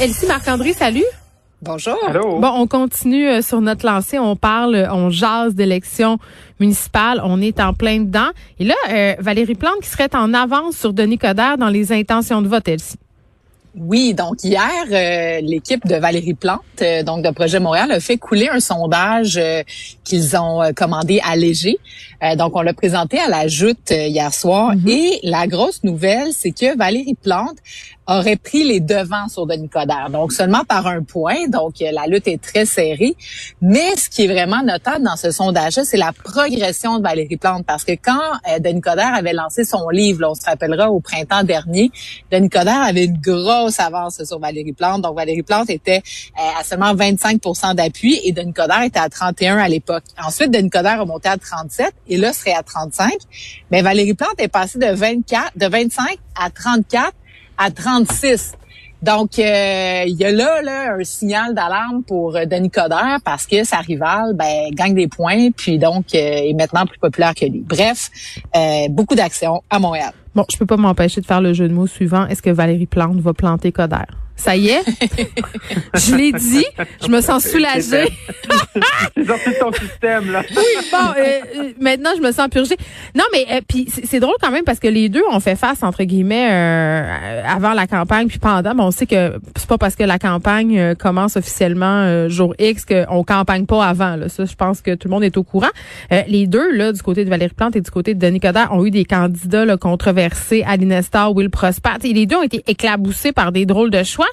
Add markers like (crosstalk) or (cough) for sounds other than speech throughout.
Elsie Marc-André, salut. Bonjour. Bon, on continue euh, sur notre lancée. On parle, on jase d'élections municipales. On est en plein dedans. Et là, euh, Valérie Plante qui serait en avance sur Denis Coderre dans les intentions de vote, Elsie. Oui, donc hier, euh, l'équipe de Valérie Plante, euh, donc de Projet Montréal, a fait couler un sondage euh, qu'ils ont commandé à Léger. donc, on l'a présenté à la Joute hier soir. Mm-hmm. Et la grosse nouvelle, c'est que Valérie Plante aurait pris les devants sur Denis Coderre. Donc, seulement par un point. Donc, la lutte est très serrée. Mais ce qui est vraiment notable dans ce sondage-là, c'est la progression de Valérie Plante. Parce que quand Denis Coderre avait lancé son livre, on se rappellera au printemps dernier, Denis Coderre avait une grosse avance sur Valérie Plante. Donc, Valérie Plante était euh, à seulement 25% d'appui et Denis Coderre était à 31 à l'époque. Ensuite, Denis Coderre a monté à 37 et là, serait à 35. Mais Valérie Plante est passée de 24, de 25 à 34 à 36. Donc, euh, il y a là, là un signal d'alarme pour euh, Denis Coderre parce que sa rivale ben, gagne des points, puis donc est maintenant plus populaire que lui. Bref, beaucoup d'actions à Montréal. Bon, je peux pas m'empêcher de faire le jeu de mots suivant. Est-ce que Valérie Plante va planter Coder? Ça y est, (laughs) je l'ai dit, je me sens soulagée. c'est sorti de ton système là. (laughs) Oui, bon, euh, euh, maintenant je me sens purgée. Non, mais euh, puis c'est drôle quand même parce que les deux ont fait face entre guillemets avant la campagne puis pendant. Bon, on sait que c'est pas parce que la campagne commence officiellement jour X qu'on campagne pas avant. Là. Ça, je pense que tout le monde est au courant. les deux là, du côté de Valérie Plante et du côté de Denis Coderre, ont eu des candidats là, controversés, Aline Will Prosper. les deux ont été éclaboussés par des drôles de choix.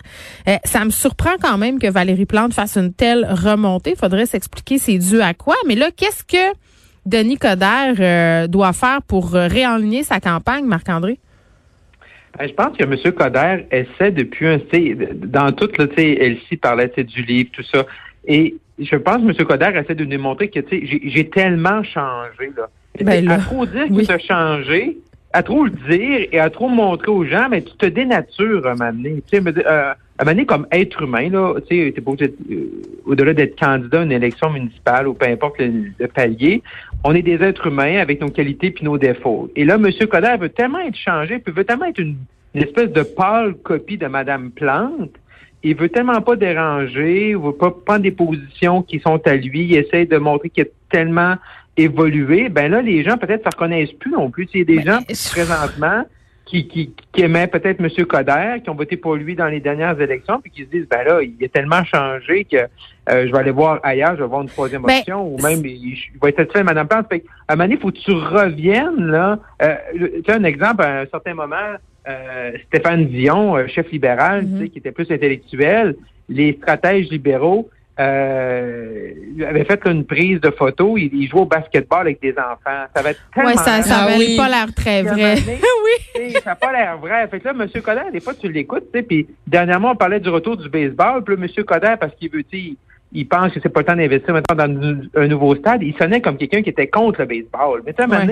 Euh, ça me surprend quand même que Valérie Plante fasse une telle remontée. Il faudrait s'expliquer c'est dû à quoi. Mais là, qu'est-ce que Denis Coderre euh, doit faire pour réaligner sa campagne, Marc-André? Ben, je pense que M. Coderre essaie depuis un... Dans tout, là, Elsie parlait du livre, tout ça. Et je pense que M. Coderre essaie de nous montrer que j'ai tellement changé. Là. Ben, à trop dire que tu as changé, à trop le dire et à trop montrer aux gens, mais tu te dénatures à un moment donné. Tu sais, euh, à un moment comme être humain, là, tu sais, euh, au-delà d'être candidat à une élection municipale ou peu importe le, palier, on est des êtres humains avec nos qualités puis nos défauts. Et là, M. Coderre veut tellement être changé, puis veut tellement être une, espèce de pâle copie de Mme Plante, il veut tellement pas déranger, il veut pas prendre des positions qui sont à lui, il essaie de montrer qu'il est tellement évoluer, ben là, les gens peut-être ne se reconnaissent plus non plus. Il y a des gens présentement qui, qui, qui aimaient peut-être M. Coder, qui ont voté pour lui dans les dernières élections, puis qui se disent, ben là, il a tellement changé que euh, je vais aller voir ailleurs, je vais voir une troisième ben, option, ou même il, va être satisfait de Mme Plante. Fait, à un moment donné, il faut que tu reviennes, là. Euh, tu as un exemple, à un certain moment, euh, Stéphane Dion, euh, chef libéral, tu sais, mm-hmm. qui était plus intellectuel, les stratèges libéraux, euh, il avait fait une prise de photo. Il, il, jouait au basketball avec des enfants. Ça avait tellement ouais, ça, ça avait pas l'air très vrai. (laughs) oui. Ça n'a pas l'air vrai. Fait que là, M. Coder, des fois, tu l'écoutes, tu sais, puis dernièrement, on parlait du retour du baseball. Puis là, M. Coder, parce qu'il veut, il, il pense que c'est pas le temps d'investir maintenant dans un nouveau stade. Il sonnait comme quelqu'un qui était contre le baseball. Mais tu sais, à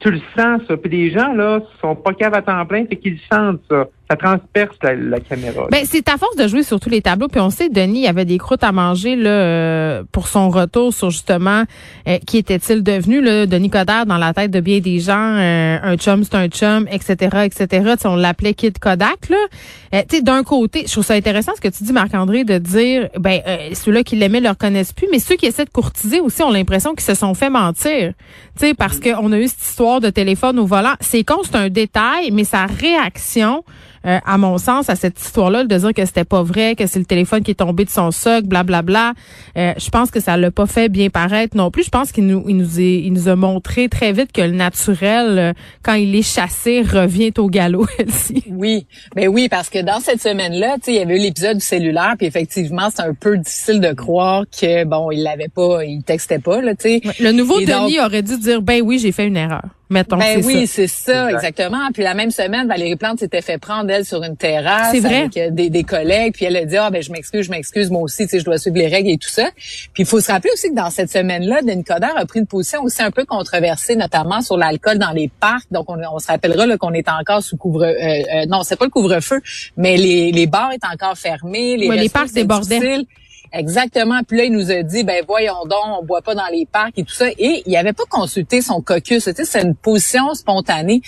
tu le sens, ça. Puis les gens, là, sont pas capables à temps plein, fait qu'ils sentent ça ça transperce la, caméra. Ben, c'est à force de jouer sur tous les tableaux. Puis on sait, Denis, il avait des croûtes à manger là euh, pour son retour sur justement euh, qui était-il devenu, là, Denis Coderre dans la tête de bien des gens, euh, un chum, c'est un chum, etc., etc. on l'appelait Kid Kodak. Là. tu d'un côté, je trouve ça intéressant ce que tu dis, Marc-André, de dire, ben ceux-là qui l'aimaient le reconnaissent plus, mais ceux qui essaient de courtiser aussi ont l'impression qu'ils se sont fait mentir. Tu sais, parce mm. qu'on a eu cette histoire de téléphone au volant. C'est con, c'est un détail, mais sa réaction euh, à mon sens, à cette histoire-là, de dire que c'était pas vrai, que c'est le téléphone qui est tombé de son socle, blablabla. Bla, bla. Euh, je pense que ça l'a pas fait bien paraître non plus. Je pense qu'il nous, il nous, est, il nous a montré très vite que le naturel, euh, quand il est chassé, revient au galop. (laughs) oui, mais oui, parce que dans cette semaine-là, tu sais, il y avait eu l'épisode du cellulaire, puis effectivement, c'est un peu difficile de croire que bon, il l'avait pas, il textait pas là, tu sais. Le nouveau Denis aurait dû dire ben oui, j'ai fait une erreur. Mettons, ben oui, c'est ça, exactement. Puis la même semaine, Valérie Plante s'était fait prendre elle sur une terrasse avec euh, des, des, collègues, puis elle a dit ah ben je m'excuse, je m'excuse, moi aussi, tu sais, je dois suivre les règles et tout ça. Puis il faut se rappeler aussi que dans cette semaine-là, Denis Coderre a pris une position aussi un peu controversée, notamment sur l'alcool dans les parcs. Donc on, on se rappellera là, qu'on est encore sous couvre, euh, euh, non, c'est pas le couvre-feu, mais les, les bars étaient encore fermés, les, les parcs débordaient. Exactement. Puis là, il nous a dit, ben voyons donc, on boit pas dans les parcs et tout ça. Et il avait pas consulté son caucus. C'est une position spontanée.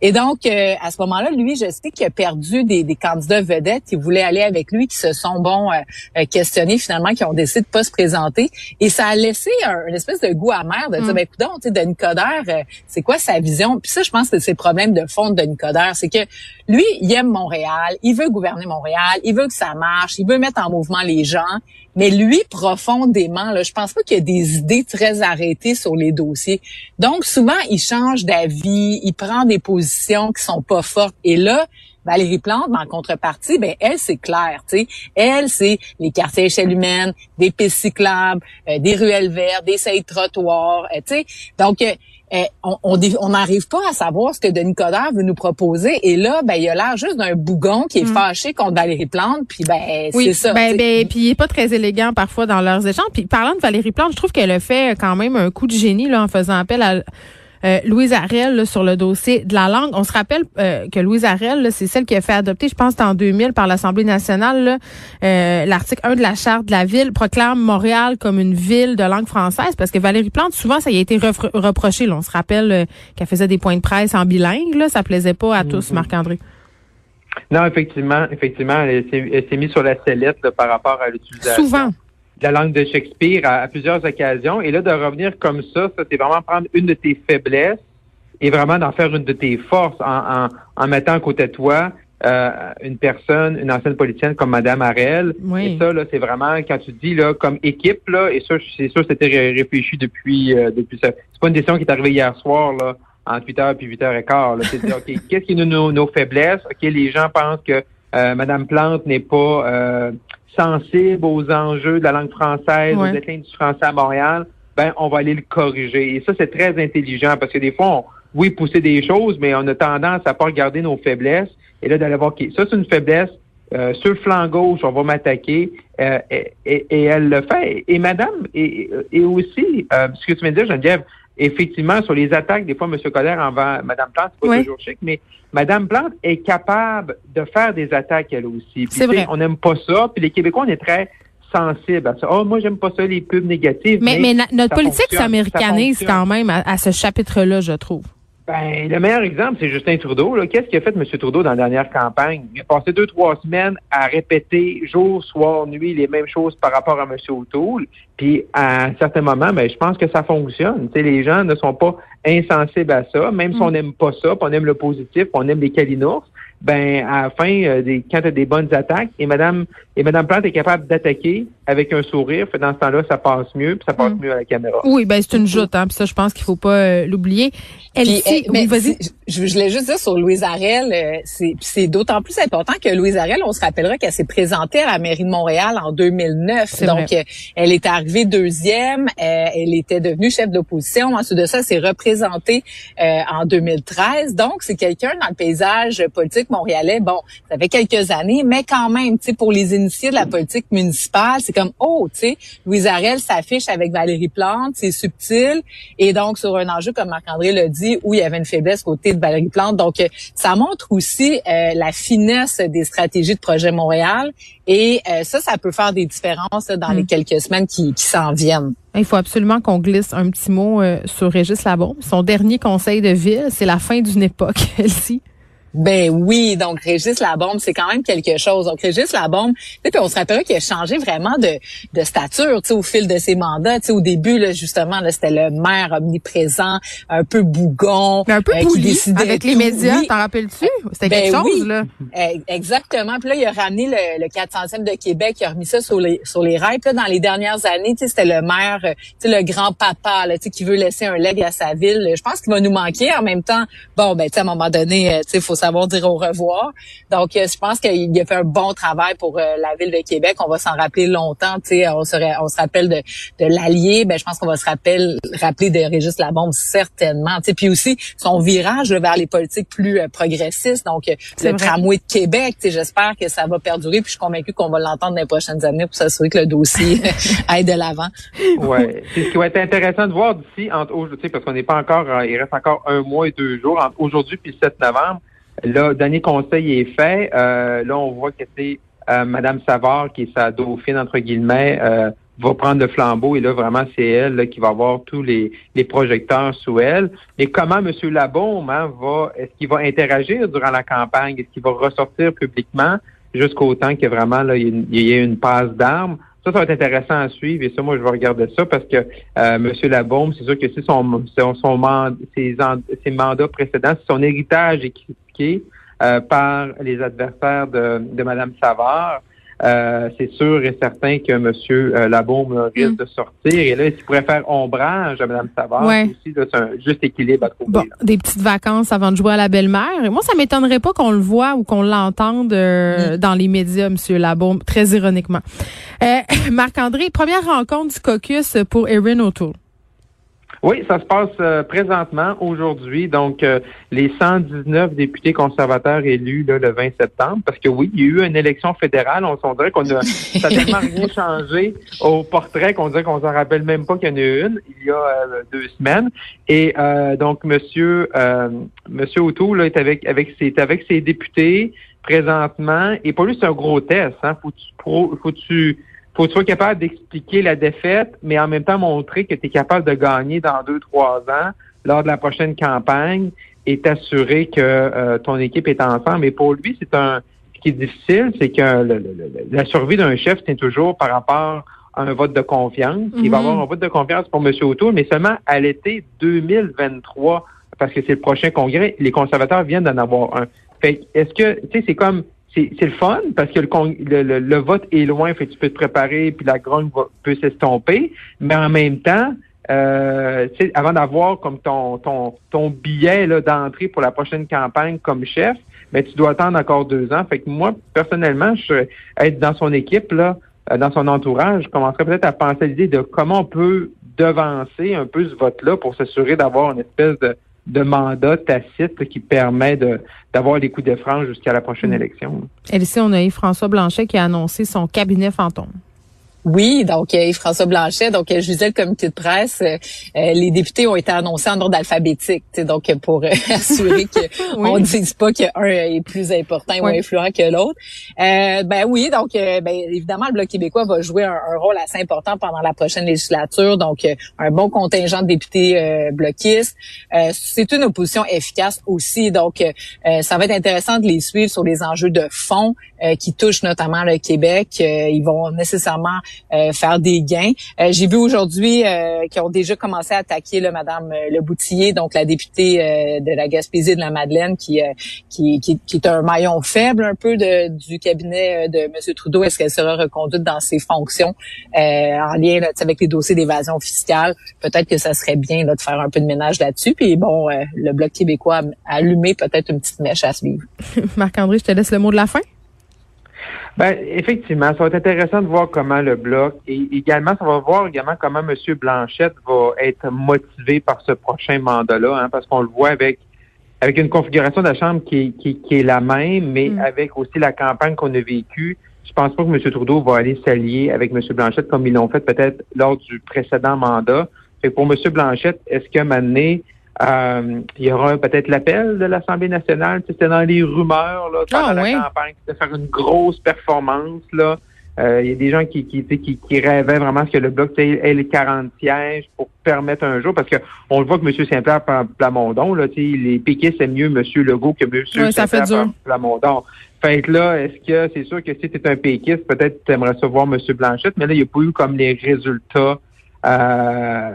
Et donc, euh, à ce moment-là, lui, je sais qu'il a perdu des, des, candidats vedettes qui voulaient aller avec lui, qui se sont, bon, euh, euh, questionnés finalement, qui ont décidé de pas se présenter. Et ça a laissé un, une espèce de goût amer de dire, mm. ben écoute, tu sais, Denis Coderre, c'est quoi sa vision? Puis ça, je pense que c'est le problème de fond de Denis Coderre. C'est que lui, il aime Montréal, il veut gouverner Montréal, il veut que ça marche, il veut mettre en mouvement les gens. Mais lui, profondément, là, je pense pas qu'il y a des idées très arrêtées sur les dossiers. Donc, souvent, il change d'avis, il prend des positions qui sont pas fortes. Et là, Valérie Plante, en contrepartie, ben elle, c'est clair, tu sais. Elle, c'est les quartiers échelle humaine, des pistes cyclables, euh, des ruelles vertes, des sailles trottoirs, euh, tu sais. Donc, euh, eh, on n'arrive pas à savoir ce que Denis Coderre veut nous proposer. Et là, ben, il a l'air juste d'un bougon qui est mm. fâché contre Valérie Plante. Puis ben, c'est ça. Ben, ben, puis il est pas très élégant parfois dans leurs échanges. Puis parlant de Valérie Plante, je trouve qu'elle a fait quand même un coup de génie là en faisant appel à euh, Louise Arel sur le dossier de la langue. On se rappelle euh, que Louise Arel, c'est celle qui a fait adopter, je pense, en 2000 par l'Assemblée nationale, euh, l'article 1 de la Charte de la ville proclame Montréal comme une ville de langue française parce que Valérie Plante, souvent, ça y a été reproché. Là. On se rappelle qu'elle faisait des points de presse en bilingue. Là. Ça plaisait pas à tous, mm-hmm. Marc-André. Non, effectivement, effectivement, elle s'est mise sur la sellette par rapport à l'utilisation. Souvent la langue de Shakespeare à, plusieurs occasions. Et là, de revenir comme ça, ça c'est vraiment prendre une de tes faiblesses et vraiment d'en faire une de tes forces en, en, mettant à côté de toi euh, une personne, une ancienne politicienne comme Madame Arel. Et ça, là, c'est vraiment quand tu dis là, comme équipe, là, et ça, c'est sûr, c'était réfléchi depuis euh, depuis ça. C'est pas une décision qui est arrivée hier soir, là, entre 8h puis 8h15. Là. C'est dire, OK, qu'est-ce qui est nos, nos faiblesses? OK, les gens pensent que euh, Madame Plante n'est pas euh, sensible aux enjeux de la langue française, aux déclins du français à Montréal, ben on va aller le corriger. Et ça, c'est très intelligent parce que des fois, on, oui, pousser des choses, mais on a tendance à pas regarder nos faiblesses et là d'aller voir, OK, ça c'est une faiblesse, euh, sur le flanc gauche, on va m'attaquer. Euh, et, elle le fait. Et madame, et, aussi, euh, ce que tu viens de dire, Geneviève, effectivement, sur les attaques, des fois, M. Coder envers Mme Plante, c'est pas toujours chic, mais Mme Plante est capable de faire des attaques, elle aussi. C'est vrai. On n'aime pas ça. Puis les Québécois, on est très sensibles à ça. Oh, moi, j'aime pas ça, les pubs négatives. Mais, mais, notre politique s'américanise quand même à ce chapitre-là, je trouve. Ben, le meilleur exemple, c'est Justin Trudeau. Qu'est-ce qu'a fait M. Trudeau dans la dernière campagne? Il a passé deux, trois semaines à répéter jour, soir, nuit les mêmes choses par rapport à M. O'Toole. Puis à un certain moment, ben, je pense que ça fonctionne. sais, les gens ne sont pas insensibles à ça, même si on n'aime mm. pas ça, on aime le positif, on aime les calinours ben à la fin, euh, des, quand tu as des bonnes attaques, et Madame et Madame Plante est capable d'attaquer avec un sourire, fait dans ce temps-là, ça passe mieux, puis ça passe mm. mieux à la caméra. Oui, ben c'est une joute, hein, puis ça, je pense qu'il faut pas euh, l'oublier. Elle, eh, mais vas-y. Je, voulais juste dire sur Louise Arel, euh, c'est, c'est d'autant plus important que Louise Arel, on se rappellera qu'elle s'est présentée à la mairie de Montréal en 2009. Donc, elle est arrivée deuxième, elle était devenue chef d'opposition. Ensuite de ça, elle s'est représentée en 2013. Donc, c'est quelqu'un dans le paysage politique montréalais, bon, ça fait quelques années, mais quand même, tu sais, pour les initiés de la politique municipale, c'est comme, oh, tu sais, Louise Arel s'affiche avec Valérie Plante, c'est subtil, et donc sur un enjeu, comme Marc-André l'a dit, où il y avait une faiblesse côté de Valérie Plante. Donc, euh, ça montre aussi euh, la finesse des stratégies de Projet Montréal, et euh, ça, ça peut faire des différences dans les mm. quelques semaines qui, qui s'en viennent. Il faut absolument qu'on glisse un petit mot sur Régis Labombe. Son dernier conseil de ville, c'est la fin d'une époque, (laughs) elle-ci. Ben oui, donc Régis Labombe, c'est quand même quelque chose. Donc Régis Labombe, puis on se rappellera qu'il a changé vraiment de, de stature, au fil de ses mandats. Tu sais, au début, là, justement, là, c'était le maire omniprésent, un peu bougon, un peu euh, avec les médias. T'en rappelles-tu? C'était quelque ben chose là. Eh, exactement. Puis là, il a ramené le, le 400e de Québec, il a remis ça sur les sur les rails. Puis là, dans les dernières années, tu sais, c'était le maire, euh, tu sais, le grand papa, là, tu sais, qui veut laisser un leg à sa ville. Je pense qu'il va nous manquer. En même temps, bon, ben, tu sais, à un moment donné, euh, tu sais, faut savoir dire au revoir. Donc, euh, je pense qu'il a fait un bon travail pour euh, la ville de Québec. On va s'en rappeler longtemps. Tu sais, on se, on se rappelle de, de l'allié. Ben, je pense qu'on va se rappeler, rappeler de Régis Labombe certainement. Tu sais, puis aussi son virage vers les politiques plus euh, progressistes. Donc, le tramway de Québec. Tu sais, j'espère que ça va perdurer. Puis je suis convaincue qu'on va l'entendre dans les prochaines années pour s'assurer que le dossier (laughs) aille de l'avant. Ouais, c'est ce qui va être intéressant de voir d'ici entre aujourd'hui, parce qu'on n'est pas encore, il reste encore un mois et deux jours entre aujourd'hui puis le 7 novembre. Là, dernier conseil est fait. Euh, là, on voit que c'est euh, Madame Savard, qui est sa dauphine, entre guillemets, euh, va prendre le flambeau et là, vraiment, c'est elle qui va avoir tous les, les projecteurs sous elle. Et comment M. Labaume hein, va, est-ce qu'il va interagir durant la campagne? Est-ce qu'il va ressortir publiquement? Jusqu'au temps que vraiment là, il y ait une passe d'armes? Ça, ça va être intéressant à suivre et ça, moi, je vais regarder ça parce que euh, M. Labaume, c'est sûr que si son, son, son ses, ses, mandats précédents, si son héritage est euh, par les adversaires de, de Mme Savard, euh, c'est sûr et certain que M. Euh, Labaume risque mm. de sortir. Et là, il pourrait faire ombrage à Mme Savard aussi, c'est un juste équilibre à trouver. Bon, des petites vacances avant de jouer à la belle-mère. Moi, ça m'étonnerait pas qu'on le voit ou qu'on l'entende euh, mm. dans les médias, M. Labaume, très ironiquement. (laughs) Marc-André, première rencontre du caucus pour Erin O'Toole. Oui, ça se passe euh, présentement aujourd'hui. Donc, euh, les 119 députés conservateurs élus le 20 septembre, parce que oui, il y a eu une élection fédérale. On, dirait qu'on a, (laughs) ça tellement rien changé au portrait qu'on dirait qu'on s'en rappelle même pas qu'il y en a eu une il y a euh, deux semaines. Et donc, Monsieur Monsieur O'Toole est avec avec ses avec ses députés présentement. Et pour lui, c'est un gros test. Hein. Faut tu faut tu faut que tu sois capable d'expliquer la défaite, mais en même temps montrer que tu es capable de gagner dans deux, trois ans lors de la prochaine campagne et t'assurer que euh, ton équipe est ensemble. Mais pour lui, c'est un ce qui est difficile, c'est que la survie d'un chef, c'est toujours par rapport à un vote de confiance. Il va y avoir mhm. un vote de confiance pour M. O'Toole, mais seulement à l'été 2023, parce que c'est le prochain congrès. Les conservateurs viennent d'en avoir un. Fait est-ce que, tu sais, c'est comme c'est le fun parce que le, le, le, vote est loin, fait que tu peux te préparer, puis la grogne peut s'estomper, mais en même temps, euh, avant d'avoir comme ton, ton, ton billet d'entrée pour la prochaine campagne comme chef, mais tu dois attendre encore deux ans. Fait que moi, personnellement, je être dans son équipe, là, euh, dans son entourage, je commencerais peut-être à penser à l'idée de comment on peut devancer un peu ce vote-là pour s'assurer d'avoir une espèce de de mandat tacite qui permet de d'avoir les coups de frange jusqu'à la prochaine mm. élection. Et ici, on a eu François Blanchet qui a annoncé son cabinet fantôme. Oui, donc euh, François Blanchet, donc euh, je disais le comité de presse, euh, les députés ont été annoncés en ordre alphabétique, donc pour (laughs) assurer qu'on ne dise pas qu'un est plus important ou influent que l'autre. ben oui, donc ben, évidemment le Bloc québécois va jouer un, rôle assez important pendant la prochaine législature, donc un bon contingent de députés bloquistes. C'est une opposition efficace aussi, donc ça va être intéressant de les suivre sur les enjeux de fond qui touchent notamment le Québec. ils vont nécessairement euh, faire des gains. Euh, j'ai vu aujourd'hui euh, qu'ils ont déjà commencé à attaquer le Madame Le Boutillier, donc la députée de la Gaspésie de la Madeleine, qui, qui, qui, est un maillon faible un peu de, du cabinet de M. Trudeau. Est-ce qu'elle sera reconduite dans ses fonctions en lien avec les dossiers d'évasion fiscale? Peut-être que ça serait bien de faire un peu de ménage là-dessus. Puis bon, le Bloc québécois a allumé peut-être une petite mèche à suivre. (laughs) Marc-André, je te laisse le mot de la fin. Ben, effectivement, ça va être intéressant de voir comment le bloc et également, ça va voir également comment M. Blanchette va être motivé par ce prochain mandat-là, hein, parce qu'on le voit avec avec une configuration de la Chambre qui, qui, qui est la même, mais mm. avec aussi la campagne qu'on a vécue. Je pense pas que M. Trudeau va aller s'allier avec M. Blanchette comme ils l'ont fait peut-être lors du précédent mandat. Fait pour M. Blanchette, est-ce moment donné, euh, il y aura peut-être l'appel de l'Assemblée nationale. C'était dans les rumeurs là, pendant ah, la campagne, de faire une grosse performance. Là. Euh, il y a des gens qui, qui, qui, qui rêvaient vraiment que le bloc ait les 40 sièges pour permettre un jour, parce que on le voit que M. Saint-Pierre Plamondon, là, les piquets, c'est mieux M. Legault que M. Saint-Pierre Plamondon. Fait que là, est-ce que c'est sûr que si tu es un péquiste, peut-être tu aimerais savoir M. Blanchette, mais là, il n'y a pas eu comme les résultats euh,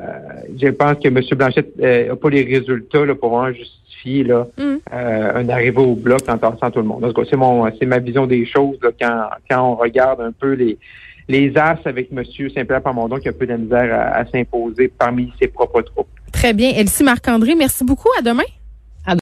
je pense que M. Blanchette n'a euh, pas les résultats là, pour justifier là, mm. euh, un arrivée au bloc en tassant tout le monde. C'est mon, c'est ma vision des choses quand, quand on regarde un peu les les as avec M. Saint-Pierre Pamondon qui a un peu de misère à, à s'imposer parmi ses propres troupes. Très bien. Elsie Marc-André, merci beaucoup. À demain.